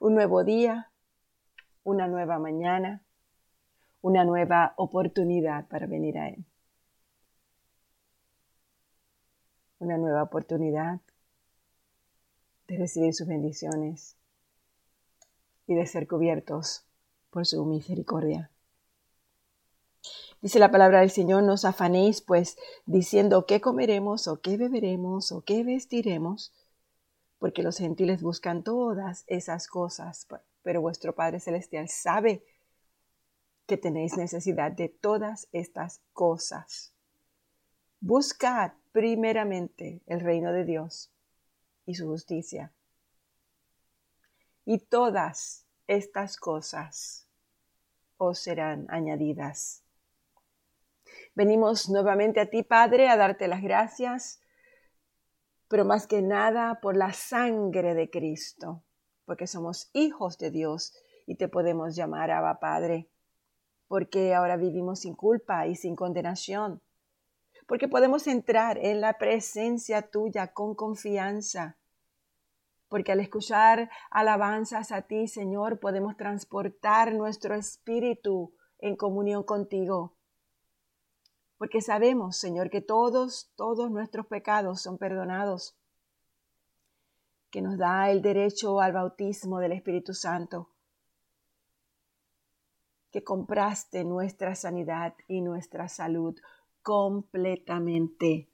un nuevo día, una nueva mañana, una nueva oportunidad para venir a Él. Una nueva oportunidad de recibir sus bendiciones y de ser cubiertos por su misericordia. Dice la palabra del Señor, no os afanéis pues diciendo qué comeremos o qué beberemos o qué vestiremos, porque los gentiles buscan todas esas cosas, pero vuestro Padre Celestial sabe que tenéis necesidad de todas estas cosas. Buscad primeramente el reino de Dios y su justicia. Y todas estas cosas os serán añadidas. Venimos nuevamente a ti, Padre, a darte las gracias, pero más que nada por la sangre de Cristo, porque somos hijos de Dios y te podemos llamar Abba Padre, porque ahora vivimos sin culpa y sin condenación, porque podemos entrar en la presencia tuya con confianza, porque al escuchar alabanzas a ti, Señor, podemos transportar nuestro espíritu en comunión contigo porque sabemos, Señor, que todos, todos nuestros pecados son perdonados, que nos da el derecho al bautismo del Espíritu Santo, que compraste nuestra sanidad y nuestra salud completamente,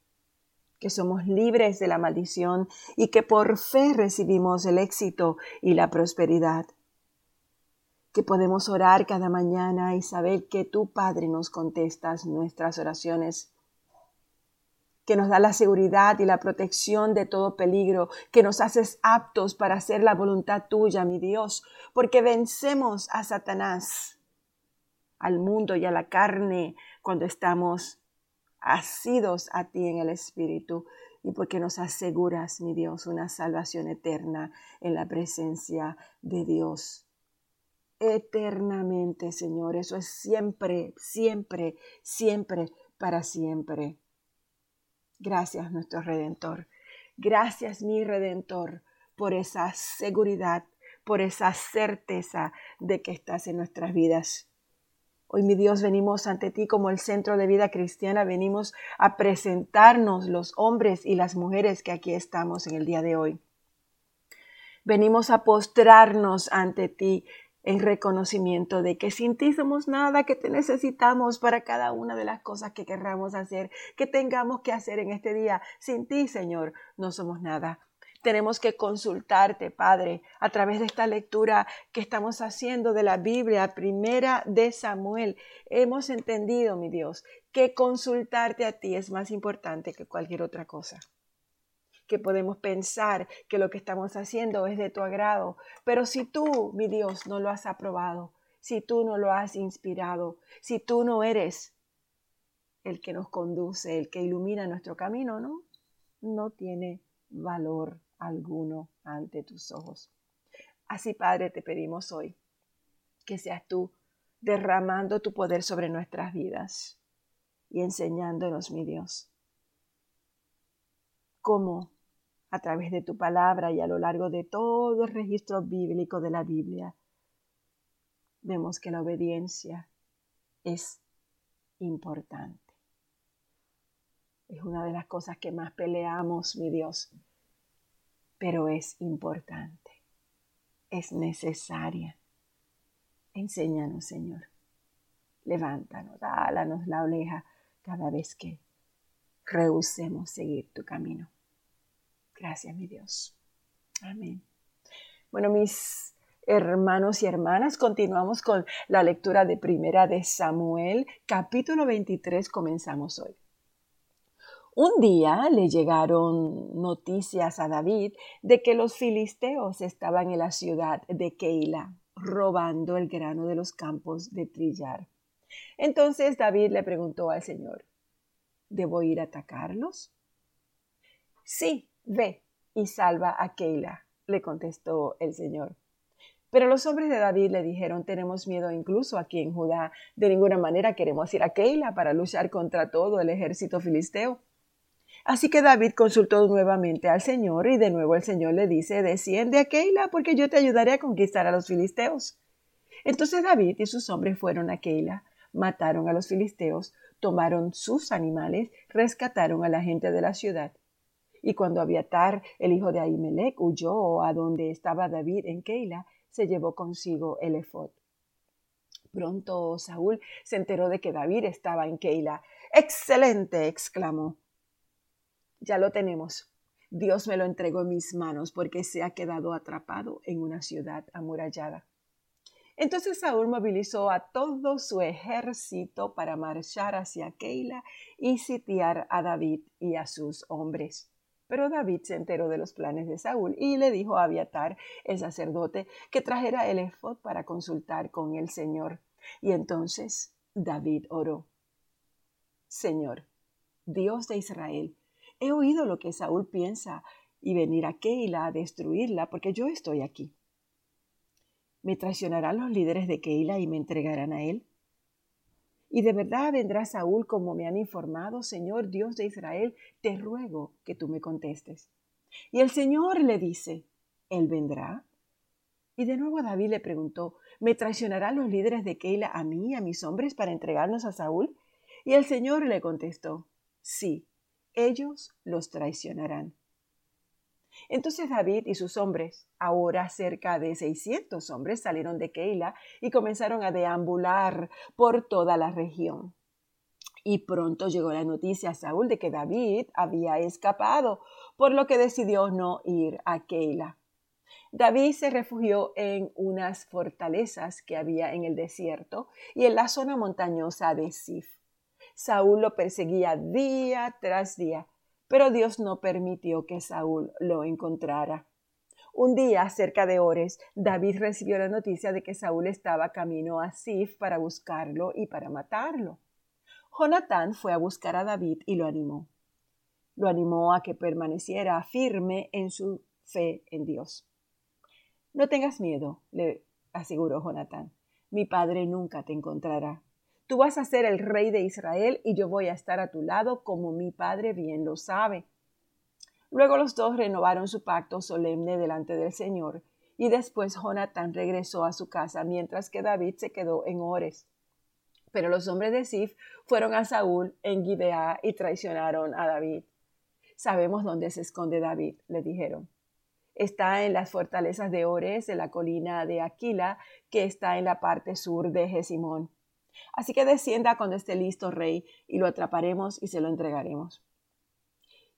que somos libres de la maldición y que por fe recibimos el éxito y la prosperidad que podemos orar cada mañana y saber que tu Padre nos contestas nuestras oraciones, que nos da la seguridad y la protección de todo peligro, que nos haces aptos para hacer la voluntad tuya, mi Dios, porque vencemos a Satanás, al mundo y a la carne cuando estamos asidos a ti en el Espíritu y porque nos aseguras, mi Dios, una salvación eterna en la presencia de Dios eternamente, Señor. Eso es siempre, siempre, siempre, para siempre. Gracias, nuestro Redentor. Gracias, mi Redentor, por esa seguridad, por esa certeza de que estás en nuestras vidas. Hoy, mi Dios, venimos ante ti como el centro de vida cristiana, venimos a presentarnos los hombres y las mujeres que aquí estamos en el día de hoy. Venimos a postrarnos ante ti en reconocimiento de que sin ti somos nada, que te necesitamos para cada una de las cosas que querramos hacer, que tengamos que hacer en este día. Sin ti, Señor, no somos nada. Tenemos que consultarte, Padre, a través de esta lectura que estamos haciendo de la Biblia, primera de Samuel. Hemos entendido, mi Dios, que consultarte a ti es más importante que cualquier otra cosa que podemos pensar que lo que estamos haciendo es de tu agrado. Pero si tú, mi Dios, no lo has aprobado, si tú no lo has inspirado, si tú no eres el que nos conduce, el que ilumina nuestro camino, ¿no? No tiene valor alguno ante tus ojos. Así, Padre, te pedimos hoy que seas tú derramando tu poder sobre nuestras vidas y enseñándonos, mi Dios, cómo a través de tu palabra y a lo largo de todo el registro bíblico de la Biblia, vemos que la obediencia es importante. Es una de las cosas que más peleamos, mi Dios, pero es importante, es necesaria. Enséñanos, Señor. Levántanos, dálanos la oleja cada vez que rehusemos seguir tu camino. Gracias, mi Dios. Amén. Bueno, mis hermanos y hermanas, continuamos con la lectura de Primera de Samuel, capítulo 23, comenzamos hoy. Un día le llegaron noticias a David de que los filisteos estaban en la ciudad de Keila robando el grano de los campos de trillar. Entonces David le preguntó al Señor, ¿debo ir a atacarlos? Sí, Ve y salva a Keila, le contestó el Señor. Pero los hombres de David le dijeron, tenemos miedo incluso aquí en Judá, de ninguna manera queremos ir a Keila para luchar contra todo el ejército filisteo. Así que David consultó nuevamente al Señor y de nuevo el Señor le dice, desciende a Keila porque yo te ayudaré a conquistar a los filisteos. Entonces David y sus hombres fueron a Keila, mataron a los filisteos, tomaron sus animales, rescataron a la gente de la ciudad. Y cuando Abiatar, el hijo de Ahimelech, huyó a donde estaba David en Keila, se llevó consigo el efod. Pronto Saúl se enteró de que David estaba en Keila. ¡Excelente! exclamó. Ya lo tenemos. Dios me lo entregó en mis manos porque se ha quedado atrapado en una ciudad amurallada. Entonces Saúl movilizó a todo su ejército para marchar hacia Keila y sitiar a David y a sus hombres. Pero David se enteró de los planes de Saúl y le dijo a Abiatar, el sacerdote, que trajera el efod para consultar con el Señor. Y entonces David oró. Señor, Dios de Israel, he oído lo que Saúl piensa y venir a Keila a destruirla porque yo estoy aquí. ¿Me traicionarán los líderes de Keila y me entregarán a él? Y de verdad vendrá Saúl como me han informado, Señor Dios de Israel, te ruego que tú me contestes. Y el Señor le dice, ¿Él vendrá? Y de nuevo David le preguntó, ¿me traicionarán los líderes de Keila a mí a mis hombres para entregarnos a Saúl? Y el Señor le contestó, sí, ellos los traicionarán. Entonces David y sus hombres, ahora cerca de 600 hombres, salieron de Keila y comenzaron a deambular por toda la región. Y pronto llegó la noticia a Saúl de que David había escapado, por lo que decidió no ir a Keila. David se refugió en unas fortalezas que había en el desierto y en la zona montañosa de Sif. Saúl lo perseguía día tras día, pero Dios no permitió que Saúl lo encontrara. Un día, cerca de Ores, David recibió la noticia de que Saúl estaba camino a Sif para buscarlo y para matarlo. Jonatán fue a buscar a David y lo animó. Lo animó a que permaneciera firme en su fe en Dios. No tengas miedo, le aseguró Jonatán. Mi padre nunca te encontrará. Tú vas a ser el rey de Israel y yo voy a estar a tu lado como mi padre bien lo sabe. Luego los dos renovaron su pacto solemne delante del Señor y después Jonatán regresó a su casa mientras que David se quedó en Ores. Pero los hombres de Sif fueron a Saúl en Gibeá y traicionaron a David. Sabemos dónde se esconde David, le dijeron. Está en las fortalezas de Ores, en la colina de Aquila, que está en la parte sur de Jesimón. Así que descienda cuando esté listo, rey, y lo atraparemos y se lo entregaremos.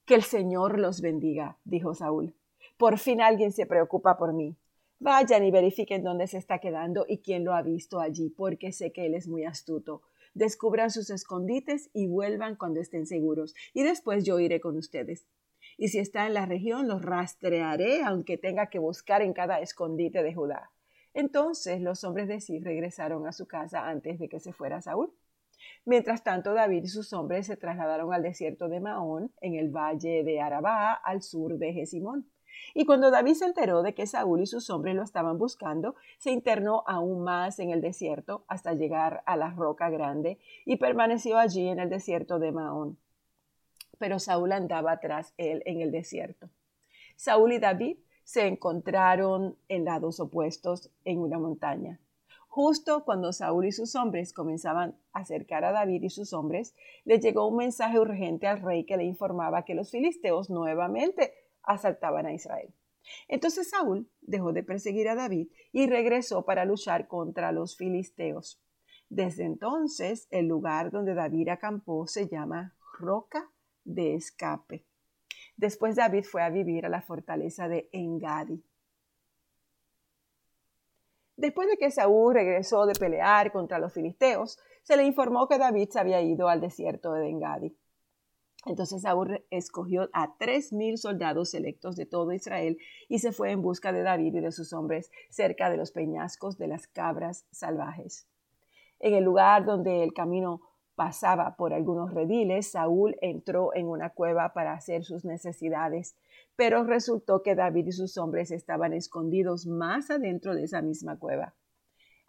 Que el Señor los bendiga, dijo Saúl. Por fin alguien se preocupa por mí. Vayan y verifiquen dónde se está quedando y quién lo ha visto allí, porque sé que él es muy astuto. Descubran sus escondites y vuelvan cuando estén seguros, y después yo iré con ustedes. Y si está en la región, los rastrearé, aunque tenga que buscar en cada escondite de Judá. Entonces los hombres de Sif regresaron a su casa antes de que se fuera Saúl. Mientras tanto, David y sus hombres se trasladaron al desierto de Maón, en el valle de Arabá, al sur de Jesimón. Y cuando David se enteró de que Saúl y sus hombres lo estaban buscando, se internó aún más en el desierto hasta llegar a la roca grande y permaneció allí en el desierto de Maón. Pero Saúl andaba tras él en el desierto. Saúl y David se encontraron en lados opuestos en una montaña. Justo cuando Saúl y sus hombres comenzaban a acercar a David y sus hombres, le llegó un mensaje urgente al rey que le informaba que los filisteos nuevamente asaltaban a Israel. Entonces Saúl dejó de perseguir a David y regresó para luchar contra los filisteos. Desde entonces el lugar donde David acampó se llama Roca de Escape. Después David fue a vivir a la fortaleza de Engadi. Después de que Saúl regresó de pelear contra los filisteos, se le informó que David se había ido al desierto de Engadi. Entonces Saúl escogió a tres mil soldados selectos de todo Israel y se fue en busca de David y de sus hombres cerca de los peñascos de las cabras salvajes. En el lugar donde el camino pasaba por algunos rediles, Saúl entró en una cueva para hacer sus necesidades, pero resultó que David y sus hombres estaban escondidos más adentro de esa misma cueva.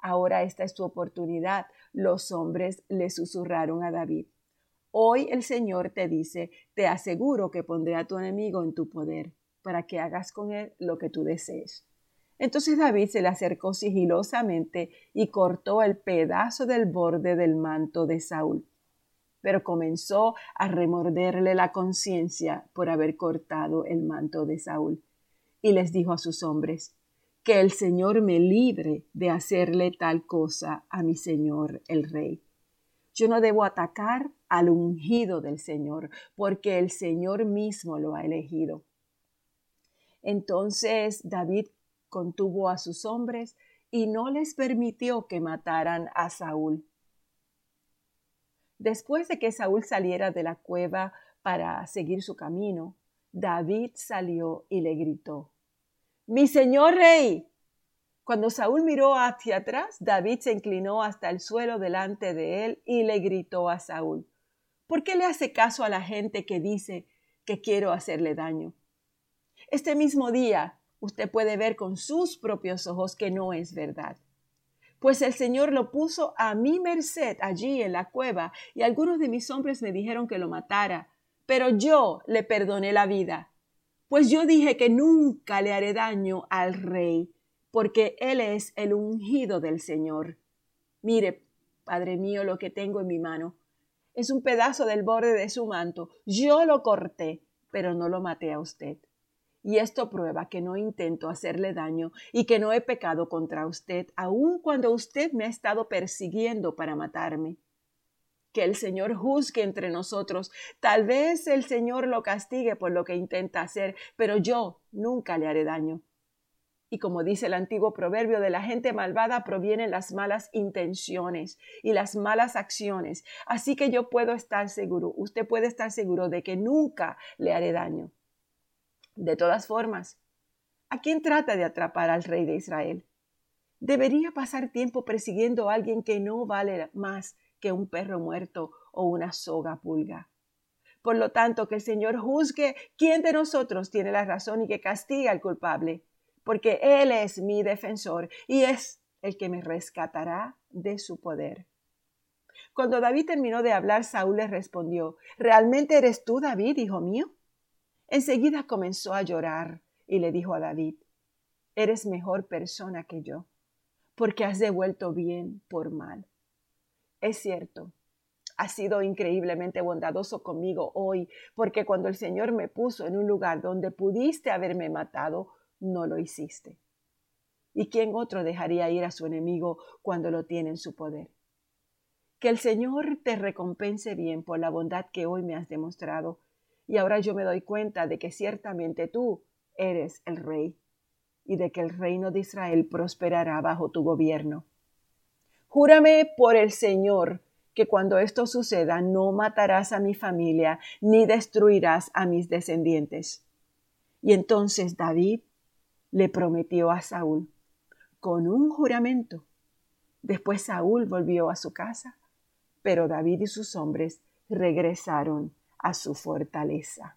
Ahora esta es tu oportunidad. Los hombres le susurraron a David. Hoy el Señor te dice, te aseguro que pondré a tu enemigo en tu poder, para que hagas con él lo que tú desees. Entonces David se le acercó sigilosamente y cortó el pedazo del borde del manto de Saúl. Pero comenzó a remorderle la conciencia por haber cortado el manto de Saúl. Y les dijo a sus hombres, que el Señor me libre de hacerle tal cosa a mi Señor el Rey. Yo no debo atacar al ungido del Señor, porque el Señor mismo lo ha elegido. Entonces David contuvo a sus hombres y no les permitió que mataran a Saúl. Después de que Saúl saliera de la cueva para seguir su camino, David salió y le gritó, Mi señor rey. Cuando Saúl miró hacia atrás, David se inclinó hasta el suelo delante de él y le gritó a Saúl, ¿por qué le hace caso a la gente que dice que quiero hacerle daño? Este mismo día usted puede ver con sus propios ojos que no es verdad. Pues el Señor lo puso a mi merced allí en la cueva y algunos de mis hombres me dijeron que lo matara, pero yo le perdoné la vida. Pues yo dije que nunca le haré daño al rey, porque él es el ungido del Señor. Mire, Padre mío, lo que tengo en mi mano. Es un pedazo del borde de su manto. Yo lo corté, pero no lo maté a usted y esto prueba que no intento hacerle daño y que no he pecado contra usted, aun cuando usted me ha estado persiguiendo para matarme. Que el Señor juzgue entre nosotros. Tal vez el Señor lo castigue por lo que intenta hacer, pero yo nunca le haré daño. Y como dice el antiguo proverbio, de la gente malvada provienen las malas intenciones y las malas acciones. Así que yo puedo estar seguro, usted puede estar seguro de que nunca le haré daño. De todas formas, ¿a quién trata de atrapar al rey de Israel? Debería pasar tiempo persiguiendo a alguien que no vale más que un perro muerto o una soga pulga. Por lo tanto, que el Señor juzgue quién de nosotros tiene la razón y que castiga al culpable, porque Él es mi defensor y es el que me rescatará de su poder. Cuando David terminó de hablar, Saúl le respondió, ¿Realmente eres tú, David, hijo mío? Enseguida comenzó a llorar y le dijo a David, Eres mejor persona que yo, porque has devuelto bien por mal. Es cierto, has sido increíblemente bondadoso conmigo hoy, porque cuando el Señor me puso en un lugar donde pudiste haberme matado, no lo hiciste. ¿Y quién otro dejaría ir a su enemigo cuando lo tiene en su poder? Que el Señor te recompense bien por la bondad que hoy me has demostrado y ahora yo me doy cuenta de que ciertamente tú eres el rey y de que el reino de Israel prosperará bajo tu gobierno. Júrame por el Señor que cuando esto suceda no matarás a mi familia ni destruirás a mis descendientes. Y entonces David le prometió a Saúl con un juramento. Después Saúl volvió a su casa, pero David y sus hombres regresaron a su fortaleza.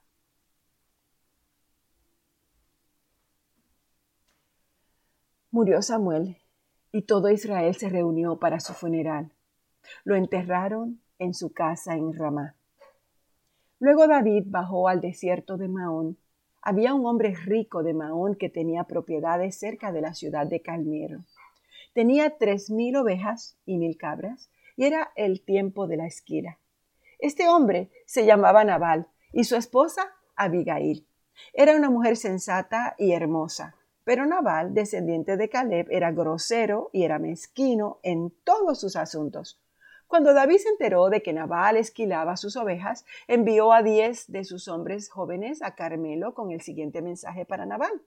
Murió Samuel y todo Israel se reunió para su funeral. Lo enterraron en su casa en Ramá. Luego David bajó al desierto de Maón. Había un hombre rico de Maón que tenía propiedades cerca de la ciudad de Calmero. Tenía tres mil ovejas y mil cabras, y era el tiempo de la esquila. Este hombre se llamaba Nabal y su esposa Abigail. Era una mujer sensata y hermosa, pero Nabal, descendiente de Caleb, era grosero y era mezquino en todos sus asuntos. Cuando David se enteró de que Nabal esquilaba sus ovejas, envió a diez de sus hombres jóvenes a Carmelo con el siguiente mensaje para Nabal.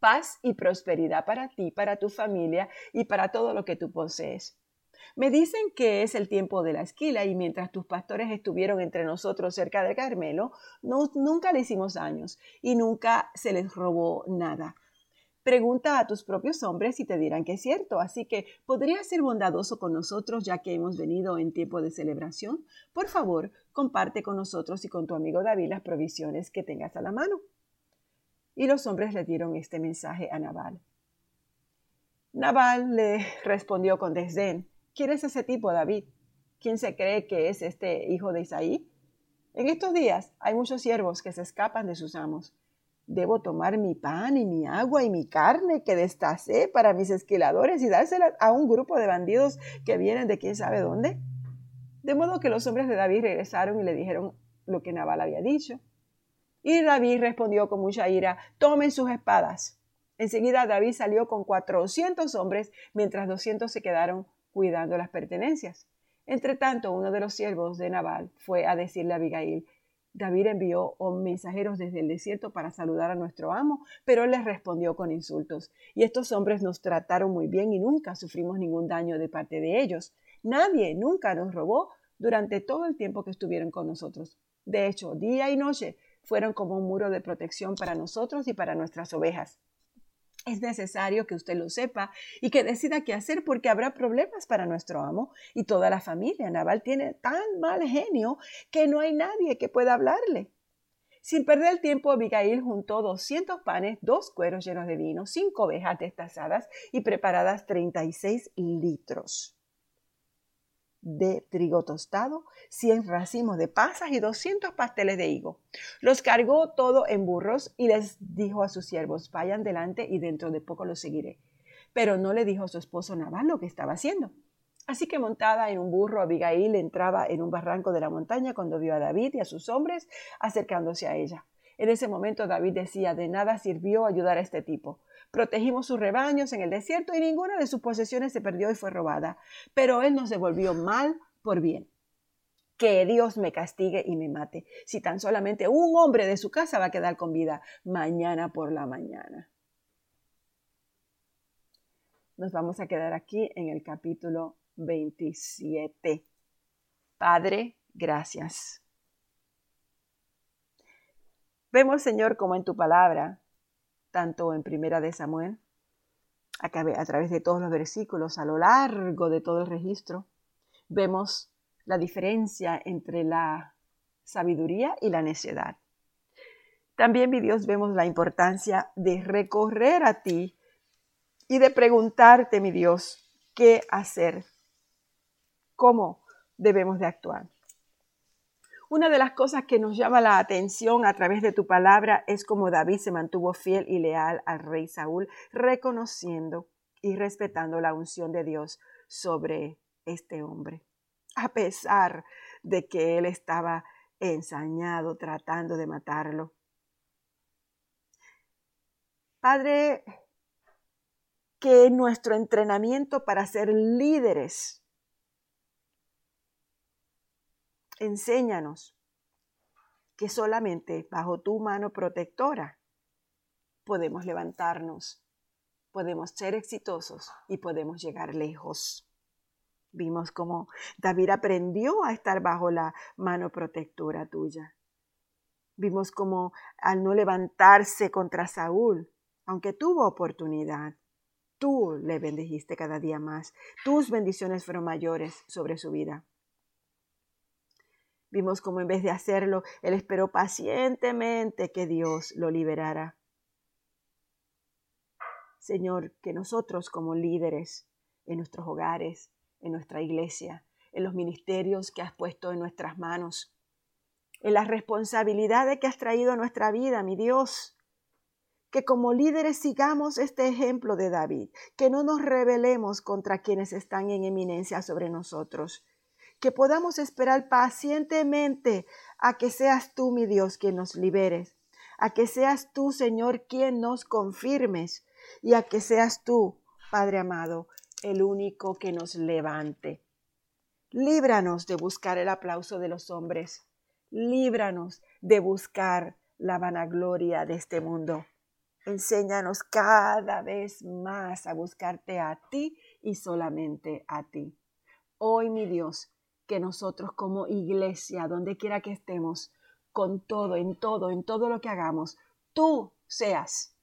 Paz y prosperidad para ti, para tu familia y para todo lo que tú posees. Me dicen que es el tiempo de la esquila y mientras tus pastores estuvieron entre nosotros cerca de Carmelo, nunca le hicimos daños y nunca se les robó nada. Pregunta a tus propios hombres y te dirán que es cierto. Así que podrías ser bondadoso con nosotros ya que hemos venido en tiempo de celebración. Por favor, comparte con nosotros y con tu amigo David las provisiones que tengas a la mano. Y los hombres le dieron este mensaje a Nabal. Nabal le respondió con desdén. ¿Quién es ese tipo, David? ¿Quién se cree que es este hijo de Isaí? En estos días hay muchos siervos que se escapan de sus amos. Debo tomar mi pan y mi agua y mi carne que destacé para mis esquiladores y dársela a un grupo de bandidos que vienen de quién sabe dónde. De modo que los hombres de David regresaron y le dijeron lo que Nabal había dicho. Y David respondió con mucha ira, tomen sus espadas. Enseguida David salió con cuatrocientos hombres, mientras doscientos se quedaron cuidando las pertenencias. Entre tanto, uno de los siervos de Nabal fue a decirle a Abigail, David envió mensajeros desde el desierto para saludar a nuestro amo, pero él les respondió con insultos. Y estos hombres nos trataron muy bien y nunca sufrimos ningún daño de parte de ellos. Nadie nunca nos robó durante todo el tiempo que estuvieron con nosotros. De hecho, día y noche fueron como un muro de protección para nosotros y para nuestras ovejas. Es necesario que usted lo sepa y que decida qué hacer porque habrá problemas para nuestro amo y toda la familia. Naval tiene tan mal genio que no hay nadie que pueda hablarle. Sin perder el tiempo, Abigail juntó 200 panes, dos cueros llenos de vino, cinco ovejas destazadas y preparadas 36 litros de trigo tostado, 100 racimos de pasas y 200 pasteles de higo. Los cargó todo en burros y les dijo a sus siervos, vayan delante y dentro de poco los seguiré. Pero no le dijo a su esposo Nabal lo que estaba haciendo. Así que montada en un burro, Abigail entraba en un barranco de la montaña cuando vio a David y a sus hombres acercándose a ella. En ese momento David decía, de nada sirvió ayudar a este tipo protegimos sus rebaños en el desierto y ninguna de sus posesiones se perdió y fue robada. Pero él nos devolvió mal por bien. Que Dios me castigue y me mate, si tan solamente un hombre de su casa va a quedar con vida mañana por la mañana. Nos vamos a quedar aquí en el capítulo 27. Padre, gracias. Vemos, Señor, como en tu palabra tanto en Primera de Samuel, a, través de todos los versículos, a lo largo de todo el registro, vemos la diferencia entre la sabiduría y la necedad. También, mi Dios, vemos la importancia de recorrer a ti y de preguntarte, mi Dios, qué hacer, cómo debemos de actuar. Una de las cosas que nos llama la atención a través de tu palabra es cómo David se mantuvo fiel y leal al rey Saúl, reconociendo y respetando la unción de Dios sobre este hombre, a pesar de que él estaba ensañado tratando de matarlo. Padre, que nuestro entrenamiento para ser líderes enséñanos que solamente bajo tu mano protectora podemos levantarnos, podemos ser exitosos y podemos llegar lejos. Vimos cómo David aprendió a estar bajo la mano protectora tuya. Vimos cómo al no levantarse contra Saúl, aunque tuvo oportunidad, tú le bendijiste cada día más. Tus bendiciones fueron mayores sobre su vida. Vimos cómo en vez de hacerlo, él esperó pacientemente que Dios lo liberara. Señor, que nosotros como líderes en nuestros hogares, en nuestra iglesia, en los ministerios que has puesto en nuestras manos, en las responsabilidades que has traído a nuestra vida, mi Dios, que como líderes sigamos este ejemplo de David, que no nos rebelemos contra quienes están en eminencia sobre nosotros, que podamos esperar pacientemente a que seas tú, mi Dios, quien nos liberes, a que seas tú, Señor, quien nos confirmes y a que seas tú, Padre amado, el único que nos levante. Líbranos de buscar el aplauso de los hombres. Líbranos de buscar la vanagloria de este mundo. Enséñanos cada vez más a buscarte a ti y solamente a ti. Hoy, mi Dios, que nosotros como iglesia, donde quiera que estemos, con todo, en todo, en todo lo que hagamos, tú seas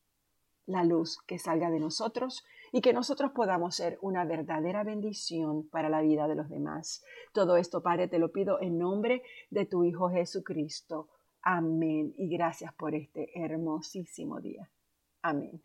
la luz que salga de nosotros y que nosotros podamos ser una verdadera bendición para la vida de los demás. Todo esto, Padre, te lo pido en nombre de tu Hijo Jesucristo. Amén. Y gracias por este hermosísimo día. Amén.